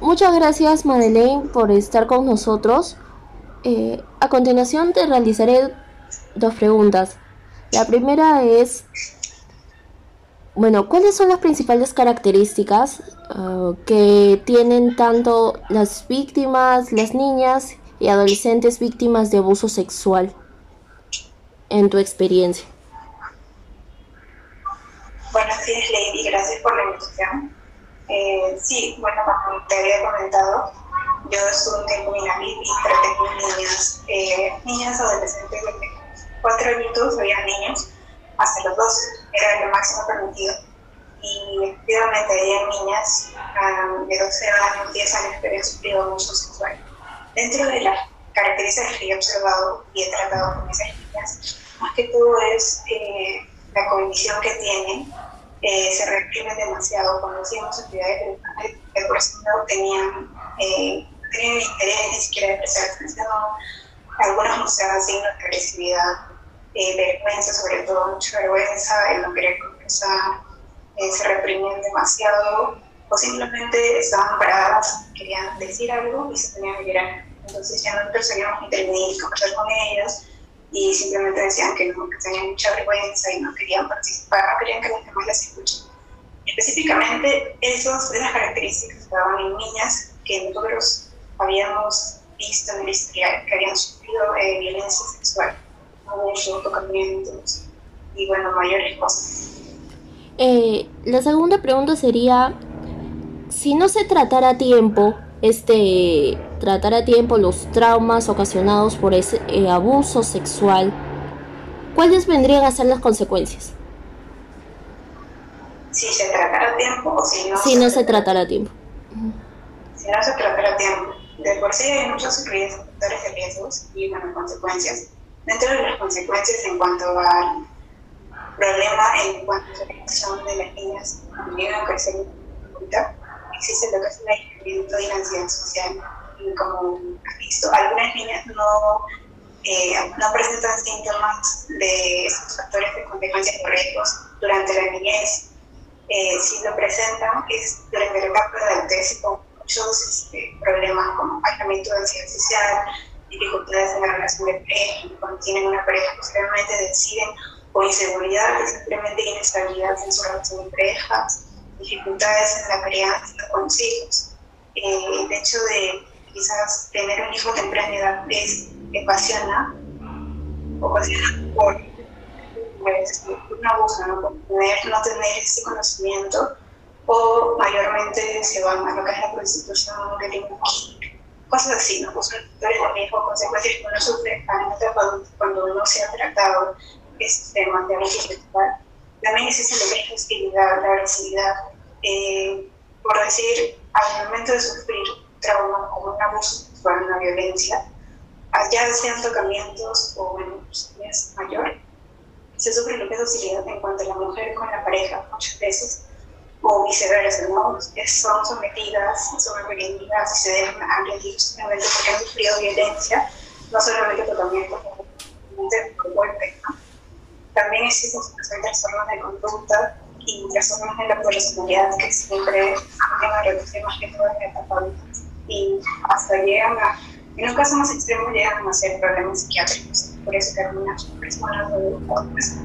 muchas gracias Madeleine por estar con nosotros. Eh, a continuación te realizaré dos preguntas. La primera es, bueno, ¿cuáles son las principales características uh, que tienen tanto las víctimas, las niñas y adolescentes víctimas de abuso sexual en tu experiencia? Buenos días, Lady. Gracias por la invitación. Eh, sí, bueno, como te había comentado, yo estuve un tiempo en Navidad y traté con niñas, eh, niñas adolescentes de 4 añitos, había niños, hasta los 12, era lo máximo permitido. Y efectivamente había niñas um, de 12 años, 10 años que habían sufrido abuso sexual. Dentro de las características que he observado y he tratado con esas niñas, más que todo es eh, la condición que tienen eh, se reprimen demasiado. Cuando hacíamos actividades que por ejemplo tenían, eh, tenían interés ni siquiera de prestar atención, algunos mostraban signos de agresividad, eh, vergüenza, sobre todo mucha vergüenza, el no querer conversar, eh, se reprimían demasiado. O simplemente estaban paradas, querían decir algo y se tenían que mirar. Entonces ya no perseguíamos intervenir conversar con ellas y simplemente decían que no, que tenían mucha vergüenza y no querían participar, no querían que los demás las escuchen. Específicamente, esas, esas características estaban en niñas que nosotros habíamos visto en el historial que habían sufrido eh, violencia sexual, abuso, tocamientos y bueno, mayores cosas. Eh, la segunda pregunta sería, si no se tratara a tiempo, este tratar a tiempo los traumas ocasionados por ese eh, abuso sexual, ¿cuáles vendrían a ser las consecuencias? Si se tratara a tiempo o si no, si no se tratara a tiempo. Si no se tratara a tiempo. De por sí hay muchos factores de riesgos y bueno, consecuencias. Dentro de las consecuencias en cuanto al problema en cuanto a la relación de las niñas cuando llegan a crecer existe lo que es la ansiedad social. Como has visto, algunas niñas no, eh, no presentan síntomas de estos factores de consecuencias de riesgos durante la niñez. Eh, si lo presentan es durante la etapa de adultez con muchos este, problemas como aislamiento de ansiedad social, dificultades en la relación de pareja, cuando tienen una pareja posteriormente deciden o inseguridad, simplemente inestabilidad en su relación de parejas, dificultades en la crianza con los hijos. Eh, el hecho de quizás tener un hijo temprana edad es, ocasiona, ocasiona por pues, un abuso, ¿no? Por tener, no tener ese conocimiento o mayormente se van a lo que es la prostitución, cosas así, ¿no? Pues factores de consecuencias que uno sufre cuando uno se ha tratado estos temas de abuso sexual también existe la hostilidad, la agresividad. Eh, por decir, al momento de sufrir trauma como un abuso sexual, una violencia, allá sean tocamientos o bueno, pues, es mayor, se sufre lo que es hostilidad en cuanto a la mujer con la pareja muchas veces, o viceversa, ¿no? Son sometidas, son agredidas y se dejan agredir simplemente porque han sufrido violencia, no solamente tocamientos, sino golpes, ¿no? También existen trastornos de conducta y trastornos de la personalidad que siempre tienen a reducir más que todo en etapa y hasta llegan a, en un caso más extremo, llegan a ser problemas psiquiátricos. Por eso que algunas personas de pues,